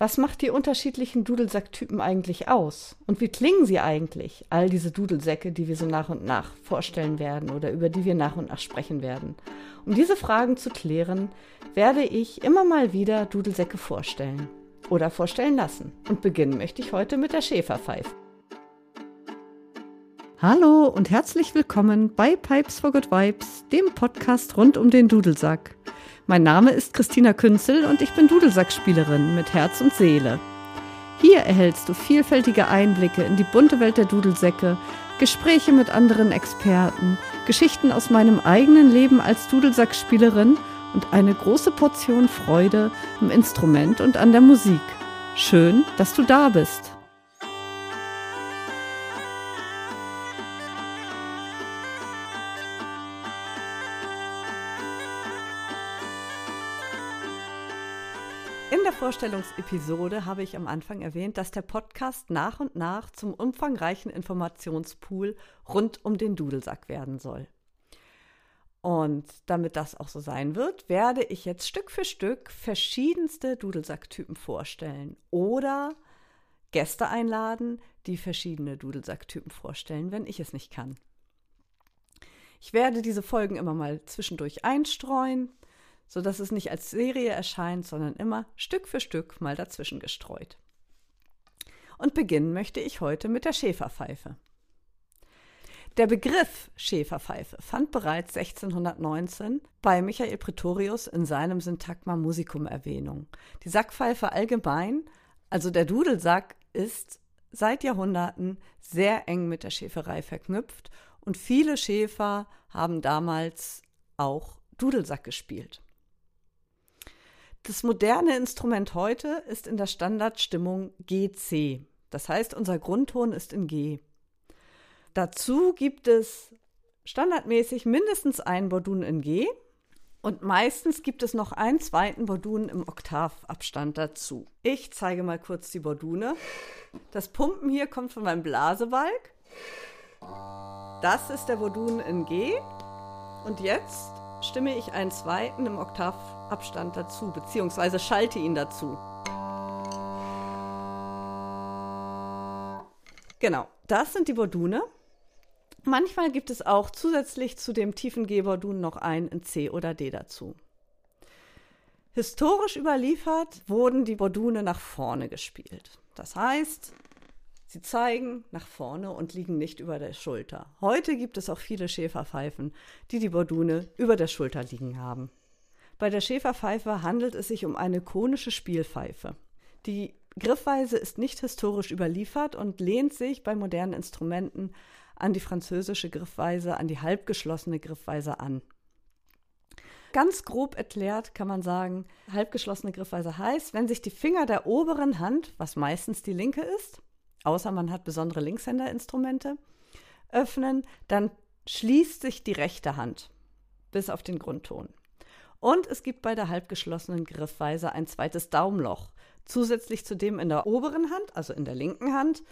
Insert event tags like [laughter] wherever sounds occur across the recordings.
Was macht die unterschiedlichen Dudelsacktypen eigentlich aus? Und wie klingen sie eigentlich, all diese Dudelsäcke, die wir so nach und nach vorstellen werden oder über die wir nach und nach sprechen werden? Um diese Fragen zu klären, werde ich immer mal wieder Dudelsäcke vorstellen oder vorstellen lassen. Und beginnen möchte ich heute mit der Schäferpfeife. Hallo und herzlich willkommen bei Pipes for Good Vibes, dem Podcast rund um den Dudelsack. Mein Name ist Christina Künzel und ich bin Dudelsackspielerin mit Herz und Seele. Hier erhältst du vielfältige Einblicke in die bunte Welt der Dudelsäcke, Gespräche mit anderen Experten, Geschichten aus meinem eigenen Leben als Dudelsackspielerin und eine große Portion Freude im Instrument und an der Musik. Schön, dass du da bist. Vorstellungsepisode habe ich am Anfang erwähnt, dass der Podcast nach und nach zum umfangreichen Informationspool rund um den Dudelsack werden soll. Und damit das auch so sein wird, werde ich jetzt Stück für Stück verschiedenste Dudelsacktypen vorstellen oder Gäste einladen, die verschiedene Dudelsacktypen vorstellen, wenn ich es nicht kann. Ich werde diese Folgen immer mal zwischendurch einstreuen, sodass es nicht als Serie erscheint, sondern immer Stück für Stück mal dazwischen gestreut. Und beginnen möchte ich heute mit der Schäferpfeife. Der Begriff Schäferpfeife fand bereits 1619 bei Michael Pretorius in seinem Syntagma Musicum Erwähnung. Die Sackpfeife allgemein, also der Dudelsack, ist seit Jahrhunderten sehr eng mit der Schäferei verknüpft und viele Schäfer haben damals auch Dudelsack gespielt. Das moderne Instrument heute ist in der Standardstimmung GC. Das heißt, unser Grundton ist in G. Dazu gibt es standardmäßig mindestens einen Bordun in G und meistens gibt es noch einen zweiten Bordun im Oktavabstand dazu. Ich zeige mal kurz die Bordune. Das Pumpen hier kommt von meinem Blasebalg. Das ist der Bordun in G. Und jetzt stimme ich einen zweiten im Oktavabstand dazu, beziehungsweise schalte ihn dazu. Genau, das sind die Bordune. Manchmal gibt es auch zusätzlich zu dem tiefen G-Bordun noch ein in C oder D dazu. Historisch überliefert wurden die Bordune nach vorne gespielt. Das heißt, Sie zeigen nach vorne und liegen nicht über der Schulter. Heute gibt es auch viele Schäferpfeifen, die die Bordune über der Schulter liegen haben. Bei der Schäferpfeife handelt es sich um eine konische Spielpfeife. Die Griffweise ist nicht historisch überliefert und lehnt sich bei modernen Instrumenten an die französische Griffweise, an die halbgeschlossene Griffweise an. Ganz grob erklärt kann man sagen, halbgeschlossene Griffweise heißt, wenn sich die Finger der oberen Hand, was meistens die linke ist, außer man hat besondere Linkshänderinstrumente, öffnen, dann schließt sich die rechte Hand bis auf den Grundton. Und es gibt bei der halbgeschlossenen Griffweise ein zweites Daumenloch. Zusätzlich zu dem in der oberen Hand, also in der linken Hand,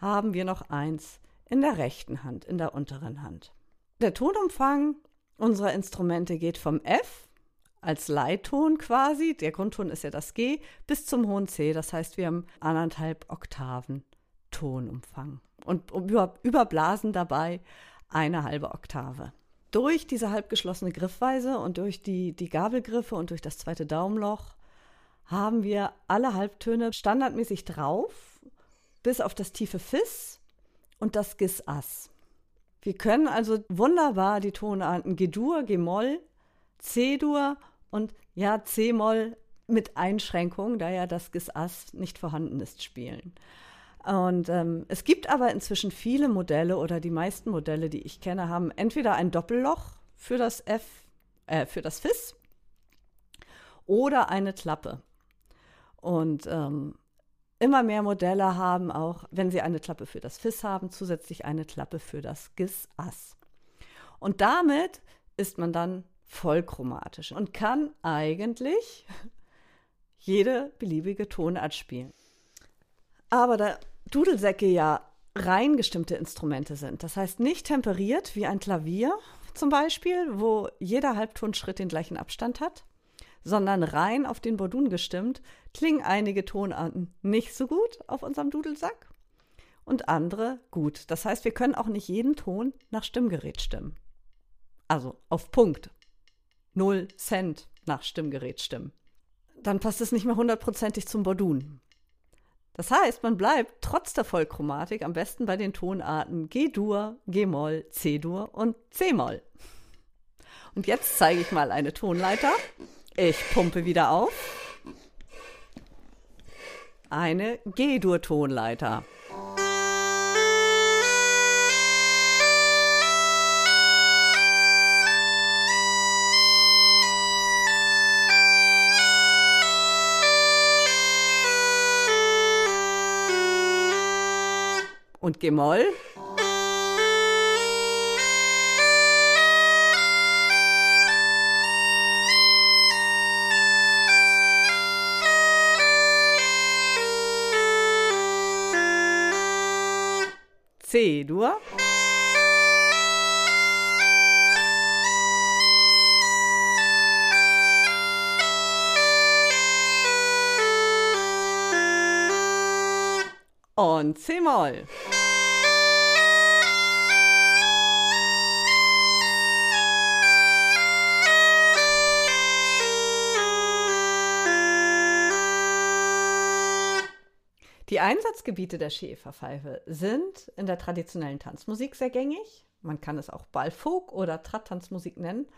haben wir noch eins in der rechten Hand, in der unteren Hand. Der Tonumfang unserer Instrumente geht vom F als Leitton quasi, der Grundton ist ja das G, bis zum hohen C. Das heißt, wir haben anderthalb Oktaven Tonumfang und über, überblasen dabei eine halbe Oktave. Durch diese halbgeschlossene Griffweise und durch die, die Gabelgriffe und durch das zweite Daumenloch haben wir alle Halbtöne standardmäßig drauf, bis auf das tiefe Fis und das Gis-Ass. Wir können also wunderbar die Tonarten G-Dur, G-Moll, C-Dur und ja, C-Moll mit Einschränkung, da ja das Gis-Ass nicht vorhanden ist, spielen. Und ähm, es gibt aber inzwischen viele Modelle oder die meisten Modelle, die ich kenne, haben entweder ein Doppelloch für das F, äh, für das Fis oder eine Klappe. Und ähm, immer mehr Modelle haben auch, wenn sie eine Klappe für das Fis haben, zusätzlich eine Klappe für das Gis-Ass. Und damit ist man dann vollchromatisch und kann eigentlich [laughs] jede beliebige Tonart spielen. Aber da Dudelsäcke ja rein gestimmte Instrumente sind. Das heißt nicht temperiert wie ein Klavier zum Beispiel, wo jeder Halbtonschritt den gleichen Abstand hat, sondern rein auf den Bordun gestimmt, klingen einige Tonarten nicht so gut auf unserem Dudelsack und andere gut. Das heißt, wir können auch nicht jeden Ton nach Stimmgerät stimmen. Also auf Punkt. Null Cent nach Stimmgerät stimmen. Dann passt es nicht mehr hundertprozentig zum Bordun. Das heißt, man bleibt trotz der Vollchromatik am besten bei den Tonarten G-Dur, G-Moll, C-Dur und C-Moll. Und jetzt zeige ich mal eine Tonleiter. Ich pumpe wieder auf. Eine G-Dur-Tonleiter. Und G-Moll. C-Dur. Und C-Moll. Die Einsatzgebiete der Schäferpfeife sind in der traditionellen Tanzmusik sehr gängig. Man kann es auch Ballfolk oder Trattanzmusik nennen.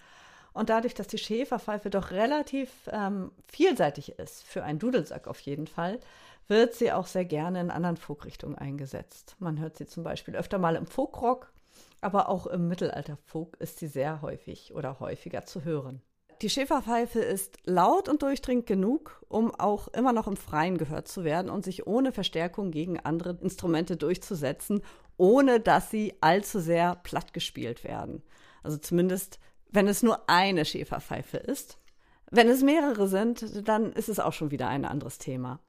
Und dadurch, dass die Schäferpfeife doch relativ ähm, vielseitig ist, für einen Dudelsack auf jeden Fall, wird sie auch sehr gerne in anderen Folkrichtungen eingesetzt. Man hört sie zum Beispiel öfter mal im Folkrock, aber auch im Mittelalterfolk ist sie sehr häufig oder häufiger zu hören. Die Schäferpfeife ist laut und durchdringend genug, um auch immer noch im Freien gehört zu werden und sich ohne Verstärkung gegen andere Instrumente durchzusetzen, ohne dass sie allzu sehr platt gespielt werden. Also zumindest, wenn es nur eine Schäferpfeife ist. Wenn es mehrere sind, dann ist es auch schon wieder ein anderes Thema.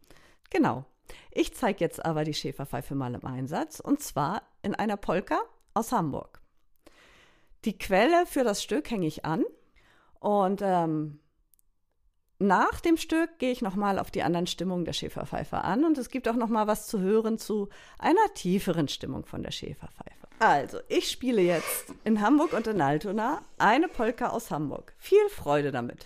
Genau. Ich zeige jetzt aber die Schäferpfeife mal im Einsatz und zwar in einer Polka aus Hamburg. Die Quelle für das Stück hänge ich an und ähm, nach dem Stück gehe ich nochmal auf die anderen Stimmungen der Schäferpfeife an und es gibt auch nochmal was zu hören zu einer tieferen Stimmung von der Schäferpfeife. Also, ich spiele jetzt in Hamburg und in Altona eine Polka aus Hamburg. Viel Freude damit.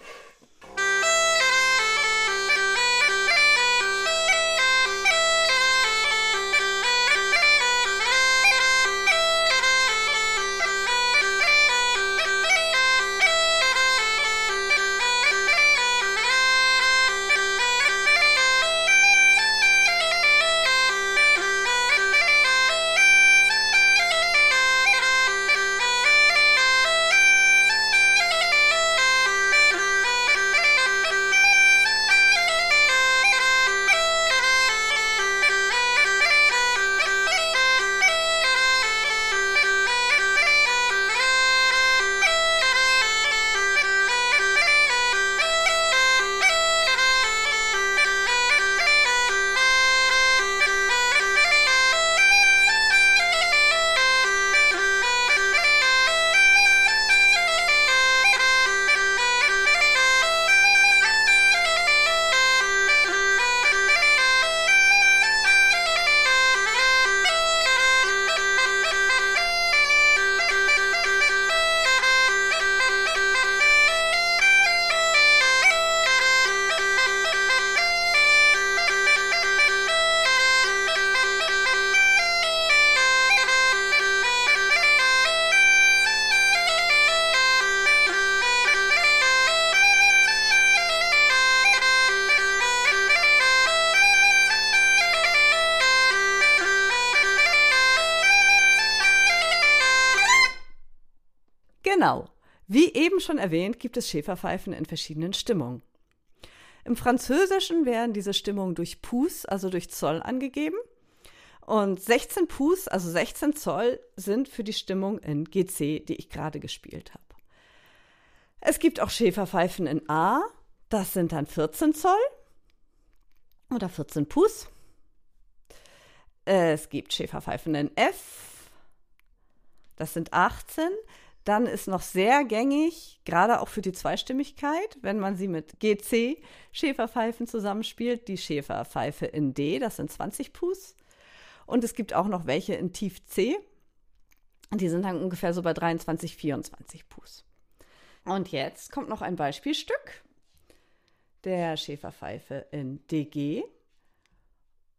Genau. Wie eben schon erwähnt, gibt es Schäferpfeifen in verschiedenen Stimmungen. Im Französischen werden diese Stimmungen durch Pouce, also durch Zoll, angegeben. Und 16 Pouce, also 16 Zoll, sind für die Stimmung in GC, die ich gerade gespielt habe. Es gibt auch Schäferpfeifen in A, das sind dann 14 Zoll oder 14 Pouce. Es gibt Schäferpfeifen in F, das sind 18. Dann ist noch sehr gängig, gerade auch für die Zweistimmigkeit, wenn man sie mit GC Schäferpfeifen zusammenspielt, die Schäferpfeife in D, das sind 20 Pus. Und es gibt auch noch welche in Tief C. Die sind dann ungefähr so bei 23, 24 Pus. Und jetzt kommt noch ein Beispielstück der Schäferpfeife in DG.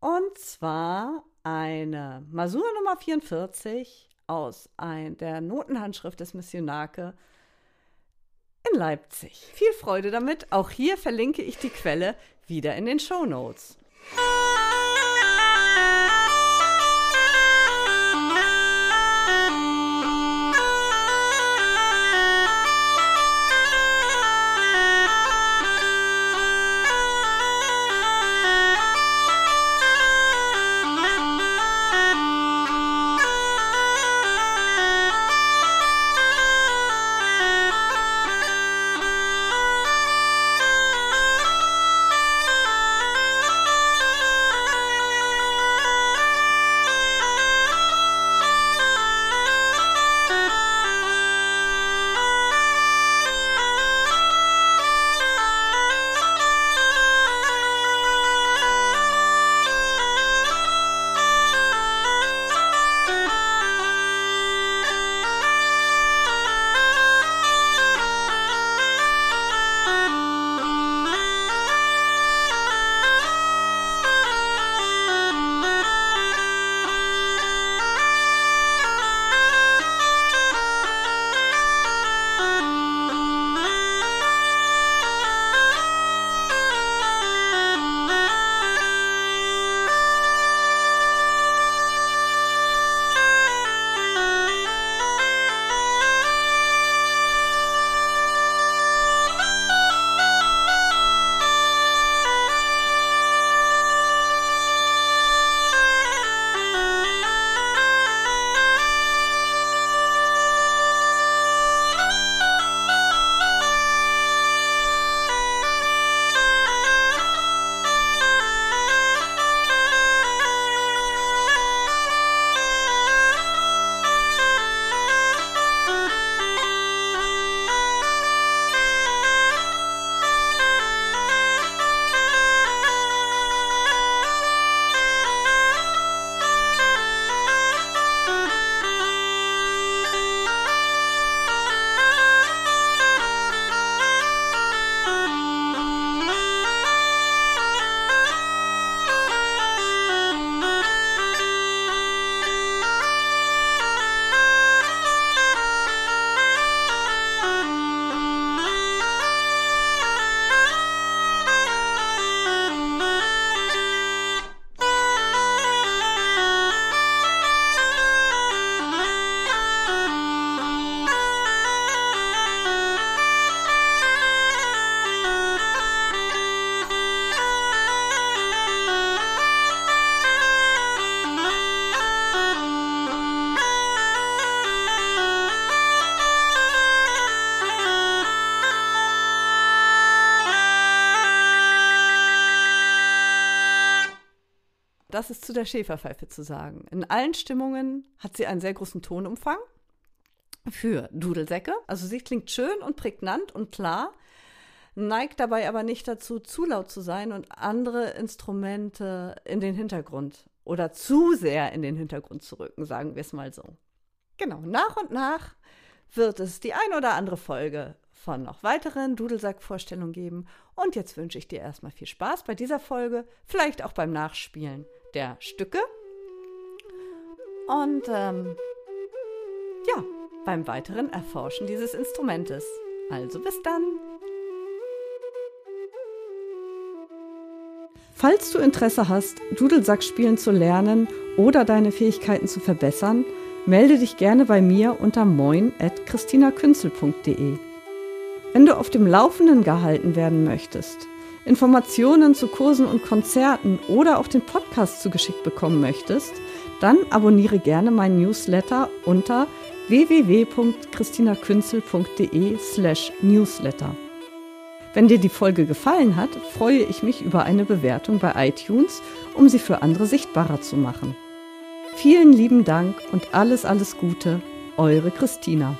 Und zwar eine Masur Nummer 44 aus ein, der Notenhandschrift des Missionake in Leipzig. Viel Freude damit. Auch hier verlinke ich die Quelle wieder in den Show Notes. Das ist zu der Schäferpfeife zu sagen. In allen Stimmungen hat sie einen sehr großen Tonumfang für Dudelsäcke. Also sie klingt schön und prägnant und klar, neigt dabei aber nicht dazu, zu laut zu sein und andere Instrumente in den Hintergrund oder zu sehr in den Hintergrund zu rücken, sagen wir es mal so. Genau, nach und nach wird es die ein oder andere Folge von noch weiteren Dudelsack-Vorstellungen geben. Und jetzt wünsche ich dir erstmal viel Spaß bei dieser Folge, vielleicht auch beim Nachspielen der Stücke. Und ähm, ja, beim weiteren Erforschen dieses Instrumentes. Also bis dann. Falls du Interesse hast, Dudelsack spielen zu lernen oder deine Fähigkeiten zu verbessern, melde dich gerne bei mir unter moin.christinakünzel.de. Wenn du auf dem Laufenden gehalten werden möchtest, Informationen zu Kursen und Konzerten oder auch den Podcast zugeschickt bekommen möchtest, dann abonniere gerne meinen Newsletter unter www.christinakünzel.de slash newsletter. Wenn dir die Folge gefallen hat, freue ich mich über eine Bewertung bei iTunes, um sie für andere sichtbarer zu machen. Vielen lieben Dank und alles, alles Gute, eure Christina.